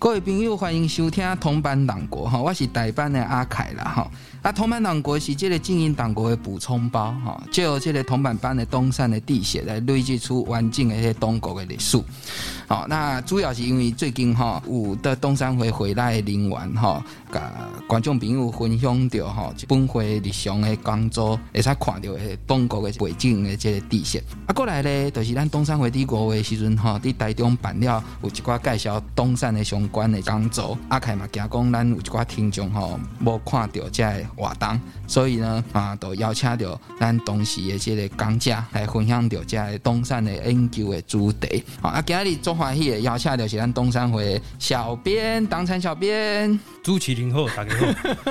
各位朋友，欢迎收听同班党国哈，我是代班的阿凯啦哈。啊，同班党国是这个经营党国的补充包哈，借由这个同班班的东山的地血来累积出完整的些东国的历史。好，那主要是因为最近哈有的东山会回来的人员哈，甲观众朋友分享到哈，本会日常的工作会使看到的东国的背景的这个地线。啊，过来呢，就是咱东山会第五位时阵哈，伫台中办了有一寡介绍东山的相关的讲座。阿凯嘛，惊讲咱有一寡听众吼，无看到这活动，所以呢啊，都邀请到咱当时的这个讲者来分享到这东山的研究的主题。啊，今日做欢喜的邀请到是咱东山会小编当参小编。朱麒麟好，大家好。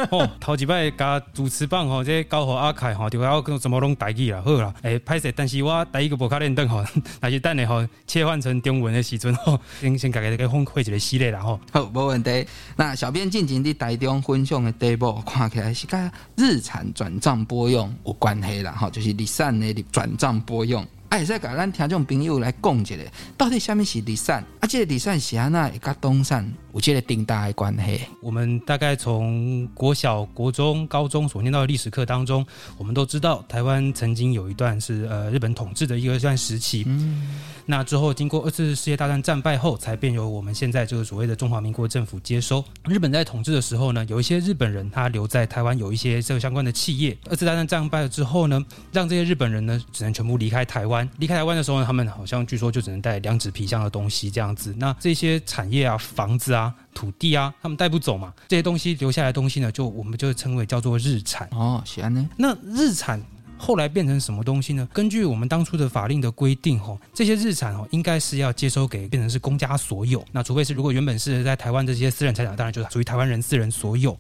哦，头一摆加主持棒吼，这交互阿凯吼，就要怎么拢台语啦，好啦。诶，歹势，但是我第一个无卡练凳吼，但是等下吼切换成中文的时阵吼，先先家己个分会一个系列啦吼。好，无问题。那小编进前伫台中分享的第一步，看起来是甲日产转账拨用有关系啦，吼，就是日产的转账拨用。哎，再甲咱听众朋友来讲一下，到底虾米是离散？啊，这个离散是安那会甲东山有这个定大的关系？我们大概从国小、国中、高中所念到的历史课当中，我们都知道台湾曾经有一段是呃日本统治的一个段时期。嗯，那之后经过二次世界大战战败后，才便由我们现在这个所谓的中华民国政府接收。日本在统治的时候呢，有一些日本人他留在台湾有一些这个相关的企业。二次大战战败了之后呢，让这些日本人呢只能全部离开台湾。离开台湾的时候呢，他们好像据说就只能带两纸皮箱的东西这样子。那这些产业啊、房子啊、土地啊，他们带不走嘛？这些东西留下来的东西呢，就我们就称为叫做日产哦。呢？那日产后来变成什么东西呢？根据我们当初的法令的规定，吼，这些日产哦，应该是要接收给变成是公家所有。那除非是如果原本是在台湾这些私人财产，当然就是属于台湾人私人所有。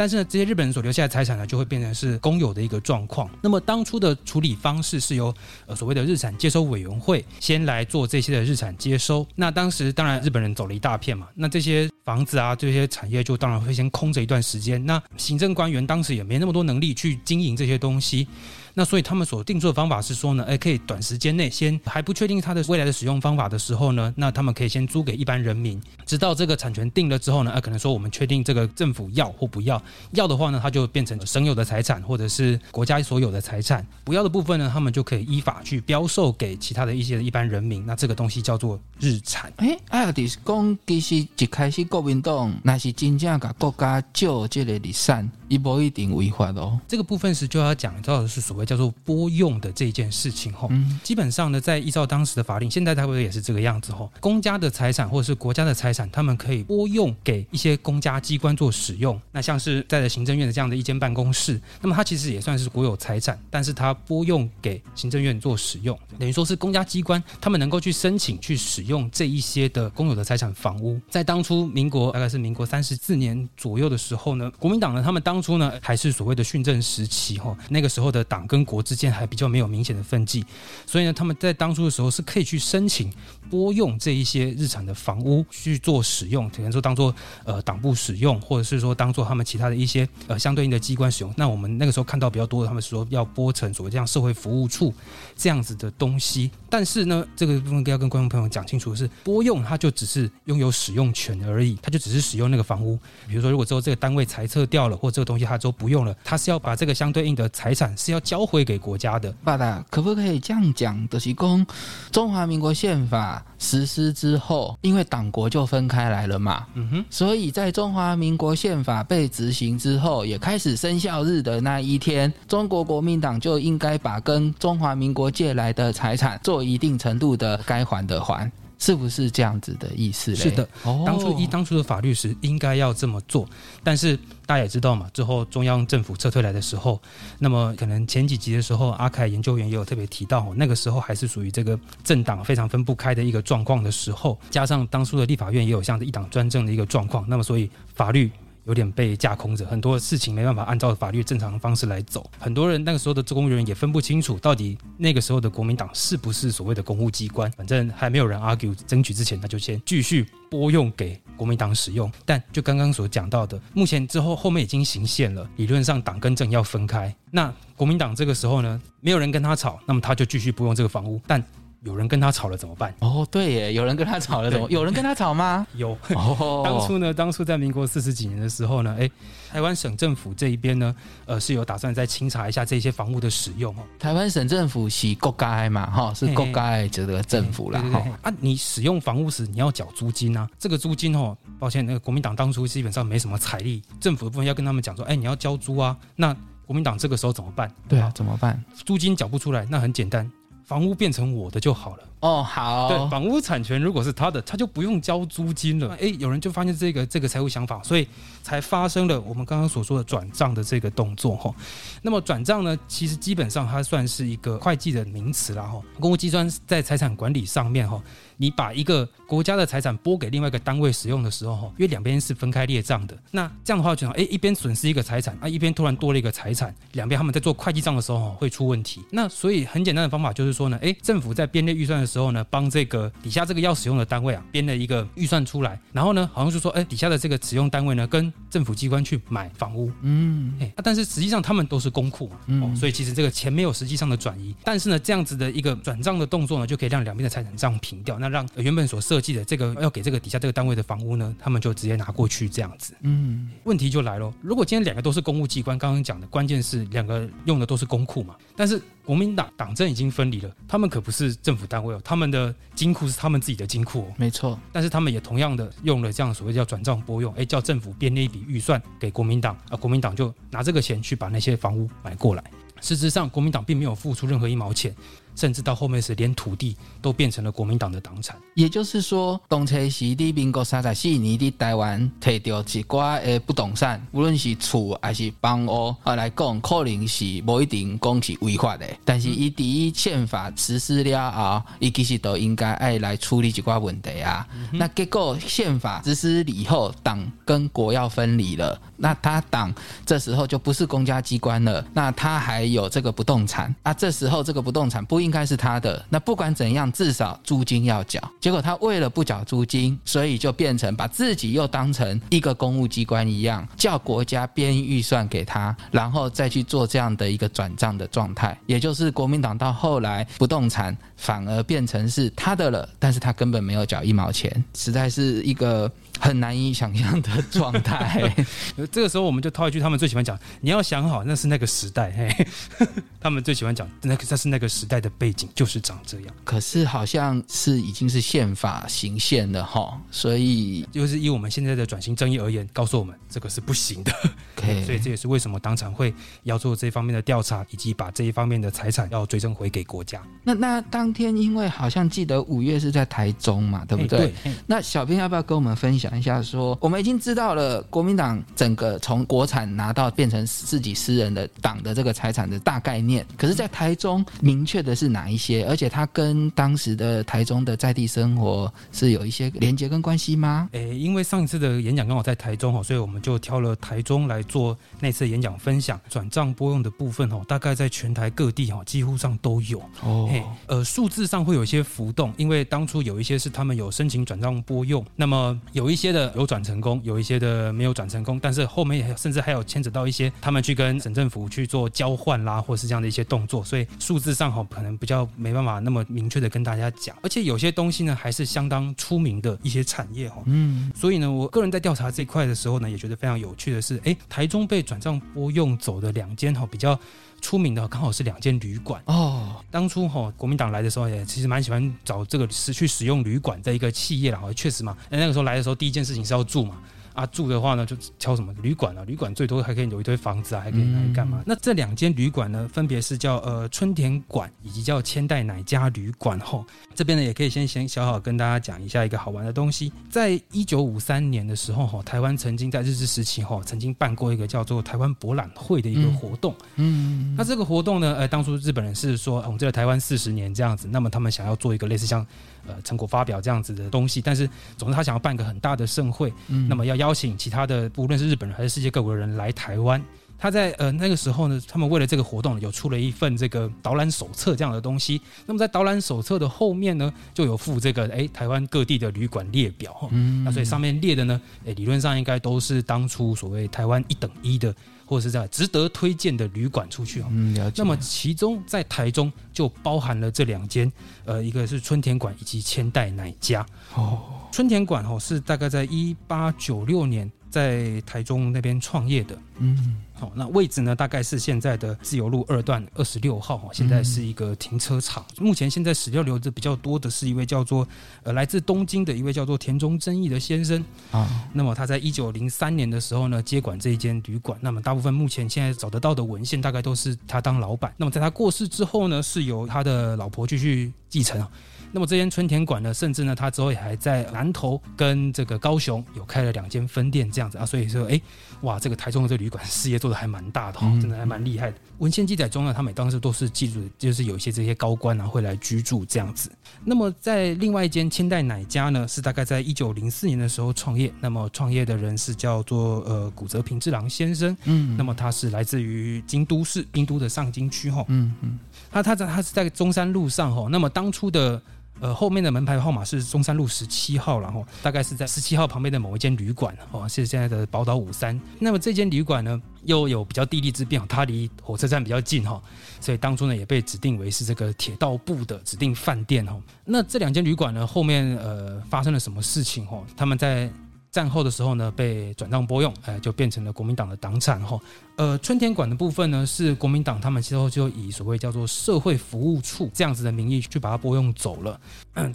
但是呢，这些日本人所留下的财产呢，就会变成是公有的一个状况。那么当初的处理方式是由呃所谓的日产接收委员会先来做这些的日产接收。那当时当然日本人走了一大片嘛，那这些房子啊这些产业就当然会先空着一段时间。那行政官员当时也没那么多能力去经营这些东西。那所以他们所定出的方法是说呢，哎，可以短时间内先还不确定它的未来的使用方法的时候呢，那他们可以先租给一般人民，直到这个产权定了之后呢，啊，可能说我们确定这个政府要或不要，要的话呢，它就变成省有的财产或者是国家所有的财产；不要的部分呢，他们就可以依法去标售给其他的一些一般人民。那这个东西叫做日产。哎，哎呀，是讲其实一开始国民党那是真正把国家借这个日产，一不一定违法的哦。这个部分是就要讲到的是所谓。叫做拨用的这件事情吼，基本上呢，在依照当时的法令，现在差不多也是这个样子吼。公家的财产或者是国家的财产，他们可以拨用给一些公家机关做使用。那像是在行政院的这样的一间办公室，那么它其实也算是国有财产，但是它拨用给行政院做使用，等于说是公家机关他们能够去申请去使用这一些的公有的财产房屋。在当初民国大概是民国三十四年左右的时候呢，国民党呢，他们当当初呢还是所谓的训政时期吼，那个时候的党跟国之间还比较没有明显的分际，所以呢，他们在当初的时候是可以去申请拨用这一些日产的房屋去做使用，可能说当做呃党部使用，或者是说当做他们其他的一些呃相对应的机关使用。那我们那个时候看到比较多的，他们说要拨成所谓这样社会服务处这样子的东西。但是呢，这个部分要跟观众朋友讲清楚的是，拨用它就只是拥有使用权而已，它就只是使用那个房屋。比如说，如果之后这个单位裁撤掉了，或这个东西它之后不用了，他是要把这个相对应的财产是要交回给。国家的，爸爸，可不可以这样讲？就是讲中华民国宪法实施之后，因为党国就分开来了嘛，嗯哼，所以在中华民国宪法被执行之后，也开始生效日的那一天，中国国民党就应该把跟中华民国借来的财产做一定程度的该还的还。是不是这样子的意思？是的，当初依当初的法律是应该要这么做，但是大家也知道嘛，之后中央政府撤退来的时候，那么可能前几集的时候，阿凯研究员也有特别提到，那个时候还是属于这个政党非常分不开的一个状况的时候，加上当初的立法院也有像一党专政的一个状况，那么所以法律。有点被架空着，很多事情没办法按照法律正常的方式来走。很多人那个时候的公务员也分不清楚，到底那个时候的国民党是不是所谓的公务机关。反正还没有人 argue 争取之前，那就先继续拨用给国民党使用。但就刚刚所讲到的，目前之后后面已经行宪了，理论上党跟政要分开。那国民党这个时候呢，没有人跟他吵，那么他就继续拨用这个房屋。但有人跟他吵了怎么办？哦，对耶，有人跟他吵了怎么？有人跟他吵吗？有。哦，当初呢，当初在民国四十几年的时候呢，哎，台湾省政府这一边呢，呃，是有打算再清查一下这些房屋的使用哦。台湾省政府是国家嘛，哈，是国家这个政府啦，哈。啊，你使用房屋时你要缴租金啊，这个租金哦，抱歉，那个国民党当初基本上没什么财力，政府的部分要跟他们讲说，哎，你要交租啊，那。国民党这个时候怎么办？对啊，怎么办？租金缴不出来，那很简单，房屋变成我的就好了。哦，好。对，房屋产权如果是他的，他就不用交租金了。哎，有人就发现这个这个财务想法，所以才发生了我们刚刚所说的转账的这个动作哈。那么转账呢，其实基本上它算是一个会计的名词啦哈。公务机关在财产管理上面哈。你把一个国家的财产拨给另外一个单位使用的时候，哈，因为两边是分开列账的，那这样的话就，哎，一边损失一个财产，啊，一边突然多了一个财产，两边他们在做会计账的时候，会出问题。那所以很简单的方法就是说呢，哎，政府在编列预算的时候呢，帮这个底下这个要使用的单位啊，编了一个预算出来，然后呢，好像就说，哎，底下的这个使用单位呢，跟政府机关去买房屋，嗯，哎，但是实际上他们都是公库嘛，哦，所以其实这个钱没有实际上的转移，但是呢，这样子的一个转账的动作呢，就可以让两边的财产账平掉，那。让原本所设计的这个要给这个底下这个单位的房屋呢，他们就直接拿过去这样子。嗯，问题就来了，如果今天两个都是公务机关，刚刚讲的关键是两个用的都是公库嘛，但是国民党党政已经分离了，他们可不是政府单位哦，他们的金库是他们自己的金库哦，没错。但是他们也同样的用了这样所谓叫转账拨用，哎，叫政府编了一笔预算给国民党，啊，国民党就拿这个钱去把那些房屋买过来。事实上，国民党并没有付出任何一毛钱。甚至到后面是连土地都变成了国民党的党产，也就是说，东车是的民国三十四年的台湾摕到一寡的不动产，无论是厝还是房屋啊来讲，可能是不一定讲是违法的。但是伊第一宪法实施了后，伊其实都应该爱来处理一寡问题啊。那结果宪法实施以后，党跟国要分离了，那他党这时候就不是公家机关了，那他还有这个不动产啊，这时候这个不动产不应。该是他的，那不管怎样，至少租金要缴。结果他为了不缴租金，所以就变成把自己又当成一个公务机关一样，叫国家编预算给他，然后再去做这样的一个转账的状态。也就是国民党到后来，不动产反而变成是他的了，但是他根本没有缴一毛钱，实在是一个。很难以想象的状态。这个时候，我们就套一句他们最喜欢讲：“你要想好，那是那个时代。”嘿，他们最喜欢讲那个，那是那个时代的背景，就是长这样。可是好像是已经是宪法行宪了哈，所以就是以我们现在的转型正义而言，告诉我们这个是不行的。所以这也是为什么当场会要做这方面的调查，以及把这一方面的财产要追征回给国家。那那当天，因为好像记得五月是在台中嘛，对不对？那小编要不要跟我们分享？讲一下，说我们已经知道了国民党整个从国产拿到变成自己私人的党的这个财产的大概念，可是，在台中明确的是哪一些？而且，它跟当时的台中的在地生活是有一些连接跟关系吗？诶，因为上一次的演讲刚好在台中哦，所以我们就挑了台中来做那次演讲分享。转账拨用的部分哦，大概在全台各地哦，几乎上都有哦。呃，数字上会有一些浮动，因为当初有一些是他们有申请转账拨用，那么有一。些的有转成功，有一些的没有转成功，但是后面也甚至还有牵扯到一些他们去跟省政府去做交换啦，或是这样的一些动作，所以数字上哈可能比较没办法那么明确的跟大家讲，而且有些东西呢还是相当出名的一些产业哈，嗯，所以呢，我个人在调查这一块的时候呢，也觉得非常有趣的是，哎，台中被转账拨用走的两间哈比较。出名的刚好是两间旅馆哦。当初哈国民党来的时候，也其实蛮喜欢找这个是去使用旅馆的一个企业啦。确实嘛，那那个时候来的时候，第一件事情是要住嘛。啊，住的话呢，就敲什么旅馆啊？旅馆最多还可以有一堆房子啊，还可以拿来干嘛？那这两间旅馆呢，分别是叫呃春田馆以及叫千代乃家旅馆。吼，这边呢也可以先先小小跟大家讲一下一个好玩的东西。在一九五三年的时候，哈，台湾曾经在日治时期，哈，曾经办过一个叫做台湾博览会的一个活动。嗯，那这个活动呢，呃，当初日本人是说，我们这个台湾四十年这样子，那么他们想要做一个类似像。呃，成果发表这样子的东西，但是总之他想要办个很大的盛会，那么要邀请其他的，无论是日本人还是世界各国的人来台湾。他在呃那个时候呢，他们为了这个活动有出了一份这个导览手册这样的东西。那么在导览手册的后面呢，就有附这个哎台湾各地的旅馆列表。嗯，那所以上面列的呢，哎理论上应该都是当初所谓台湾一等一的，或者是在值得推荐的旅馆出去哦。嗯，了解。那么其中在台中就包含了这两间，呃，一个是春田馆以及千代奶家。哦，春田馆哦是大概在一八九六年。在台中那边创业的，嗯，好，那位置呢，大概是现在的自由路二段二十六号，哈，现在是一个停车场。目前现在史料留着比较多的是一位叫做呃来自东京的一位叫做田中真义的先生啊。那么他在一九零三年的时候呢，接管这一间旅馆。那么大部分目前现在找得到的文献，大概都是他当老板。那么在他过世之后呢，是由他的老婆继续继承。那么这间春田馆呢，甚至呢，他之后也还在南投跟这个高雄有开了两间分店，这样子啊，所以说，哎，哇，这个台中的这个旅馆事业做的还蛮大的哈，真的还蛮厉害的。文献记载中呢，他们当时都是记住，就是有一些这些高官啊会来居住这样子。那么在另外一间千代奶家呢，是大概在一九零四年的时候创业。那么创业的人是叫做呃古泽平治郎先生，嗯，那么他是来自于京都市京都的上京区哈，嗯嗯，他他在他是在中山路上哈，那么当初的。呃，后面的门牌号码是中山路十七号，然后大概是在十七号旁边的某一间旅馆，哦，是现在的宝岛五三。那么这间旅馆呢，又有比较地利之便，它离火车站比较近，哈，所以当初呢也被指定为是这个铁道部的指定饭店，哦。那这两间旅馆呢，后面呃发生了什么事情，哦？他们在。战后的时候呢，被转让拨用，哎，就变成了国民党的党产哈。呃，春田馆的部分呢，是国民党他们之后就以所谓叫做社会服务处这样子的名义去把它拨用走了。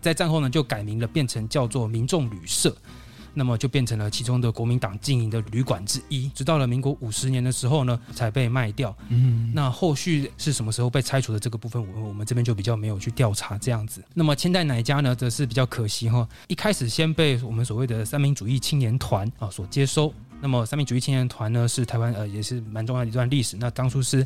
在战后呢，就改名了，变成叫做民众旅社。那么就变成了其中的国民党经营的旅馆之一，直到了民国五十年的时候呢，才被卖掉。嗯，那后续是什么时候被拆除的这个部分，我我们这边就比较没有去调查这样子。那么千代奶家呢，则是比较可惜哈，一开始先被我们所谓的三民主义青年团啊所接收。那么三民主义青年团呢，是台湾呃也是蛮重要的一段历史。那当初是。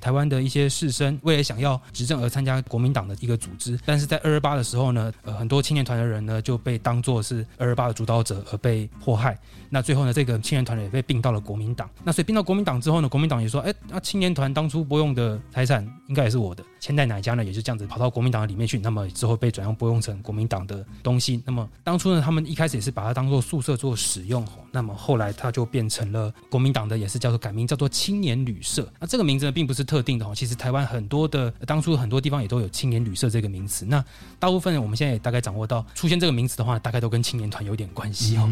台湾的一些士绅为了想要执政而参加国民党的一个组织，但是在二二八的时候呢，呃，很多青年团的人呢就被当作是二二八的主导者而被迫害。那最后呢，这个青年团也被并到了国民党。那所以并到国民党之后呢，国民党也说，哎，那青年团当初拨用的财产应该也是我的。千代哪家呢，也是这样子跑到国民党里面去，那么之后被转让拨用成国民党的东西。那么当初呢，他们一开始也是把它当做宿舍做使用，那么后来他它就变成了国民党的，也是叫做改名叫做青年旅社。那这个名字呢，并不是特定的哦，其实台湾很多的当初很多地方也都有青年旅社这个名词。那大部分我们现在也大概掌握到，出现这个名词的话，大概都跟青年团有点关系哦。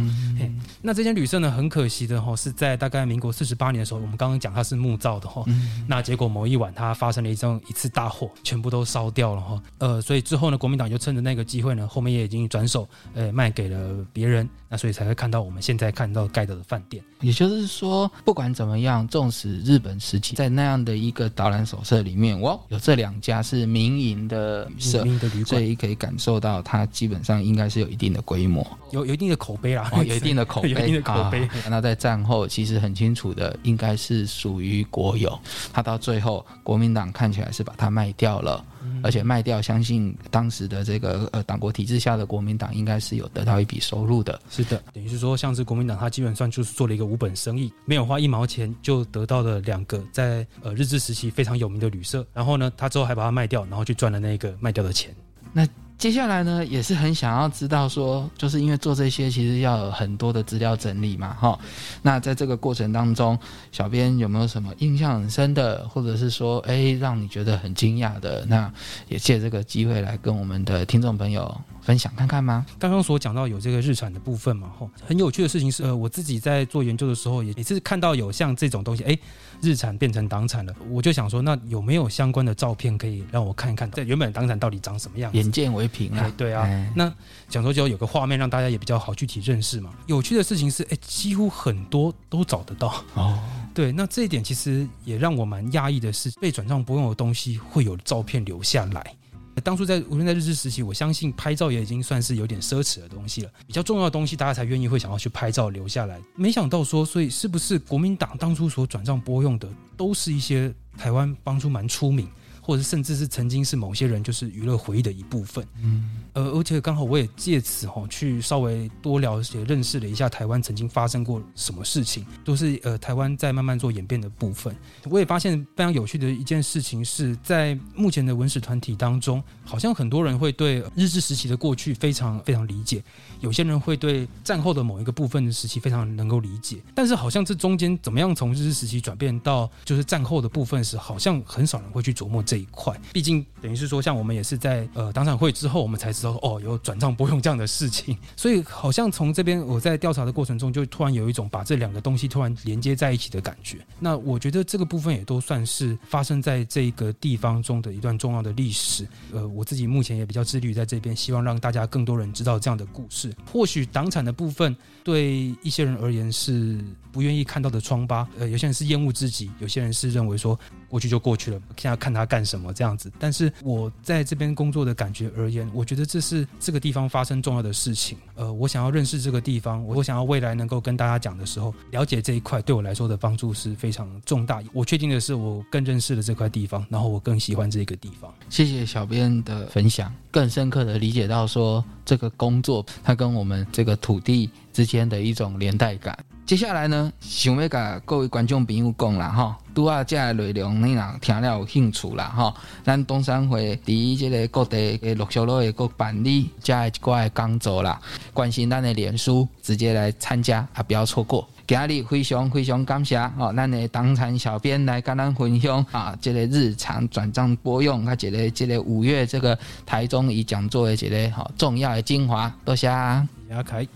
那这间旅社呢，很可惜的哈，是在大概民国四十八年的时候，我们刚刚讲它是木造的哈，那结果某一晚它发生了一种一次大火，全部都烧掉了哈。呃，所以之后呢，国民党就趁着那个机会呢，后面也已经转手呃卖给了别人，那所以才会看到我们现在看到盖的饭店。也就是说，不管怎么样，纵使日本时期在那样的一个导览手册里面，哇，有这两家是民营的旅社，所以可以感受到它基本上应该是有一定的规模，有有一定的口碑啦，有一定的 口碑，有一定的口碑。那在战后，其实很清楚的，应该是属于国有。它到最后，国民党看起来是把它卖掉了，而且卖掉，相信当时的这个呃党国体制下的国民党应该是有得到一笔收入的。是的，等于是说，像是国民党，它基本上就是做了一个无本生意，没有花一毛钱就得到了两个在呃日治时期非常有名的旅社。然后呢，他之后还把它卖掉，然后去赚了那个卖掉的钱。那。接下来呢，也是很想要知道说，就是因为做这些其实要有很多的资料整理嘛，哈。那在这个过程当中，小编有没有什么印象很深的，或者是说，哎，让你觉得很惊讶的？那也借这个机会来跟我们的听众朋友分享看看吗？刚刚所讲到有这个日产的部分嘛，吼，很有趣的事情是，呃，我自己在做研究的时候，也也是看到有像这种东西，哎。日产变成党产了，我就想说，那有没有相关的照片可以让我看一看？在原本党产到底长什么样？眼见为凭啊！对啊，那想说就有个画面让大家也比较好具体认识嘛。有趣的事情是，哎，几乎很多都找得到哦。对，那这一点其实也让我蛮讶异的是，被转账不用的东西会有照片留下来。当初在无论在日治时期，我相信拍照也已经算是有点奢侈的东西了。比较重要的东西，大家才愿意会想要去拍照留下来。没想到说，所以是不是国民党当初所转账拨用的，都是一些台湾当初蛮出名。或者甚至是曾经是某些人就是娱乐回忆的一部分。嗯，呃，而且刚好我也借此哈去稍微多了解、认识了一下台湾曾经发生过什么事情，都是呃台湾在慢慢做演变的部分。我也发现非常有趣的一件事情是在目前的文史团体当中，好像很多人会对日治时期的过去非常非常理解，有些人会对战后的某一个部分的时期非常能够理解，但是好像这中间怎么样从日治时期转变到就是战后的部分时，好像很少人会去琢磨这一块。毕竟等于是说，像我们也是在呃党产会之后，我们才知道哦有转账拨用这样的事情，所以好像从这边我在调查的过程中，就突然有一种把这两个东西突然连接在一起的感觉。那我觉得这个部分也都算是发生在这个地方中的一段重要的历史。呃，我自己目前也比较致力于在这边，希望让大家更多人知道这样的故事。或许党产的部分对一些人而言是不愿意看到的疮疤，呃，有些人是厌恶之极，有些人是认为说过去就过去了，现在看他干什么这样子。但是我在这边工作的感觉而言，我觉得这是这个地方发生重要的事情。呃，我想要认识这个地方，我想要未来能够跟大家讲的时候，了解这一块对我来说的帮助是非常重大。我确定的是，我更认识了这块地方，然后我更喜欢这个地方。谢谢小编的分享，更深刻的理解到说这个工作它跟我们这个土地之间的一种连带感。接下来呢，想要甲各位观众朋友讲啦，哈，拄啊，这个内容你若听了有兴趣啦，哈，咱东山会伫这个各地的陆续落的各办理这一挂的工作啦，关心咱的脸书，直接来参加啊，不要错过。今日非常非常感谢哦，咱的当产小编来跟咱分享啊，这个日常转账拨用，啊，这个这个五月这个台中以讲座的这个好重要的精华，多谢。阿凯。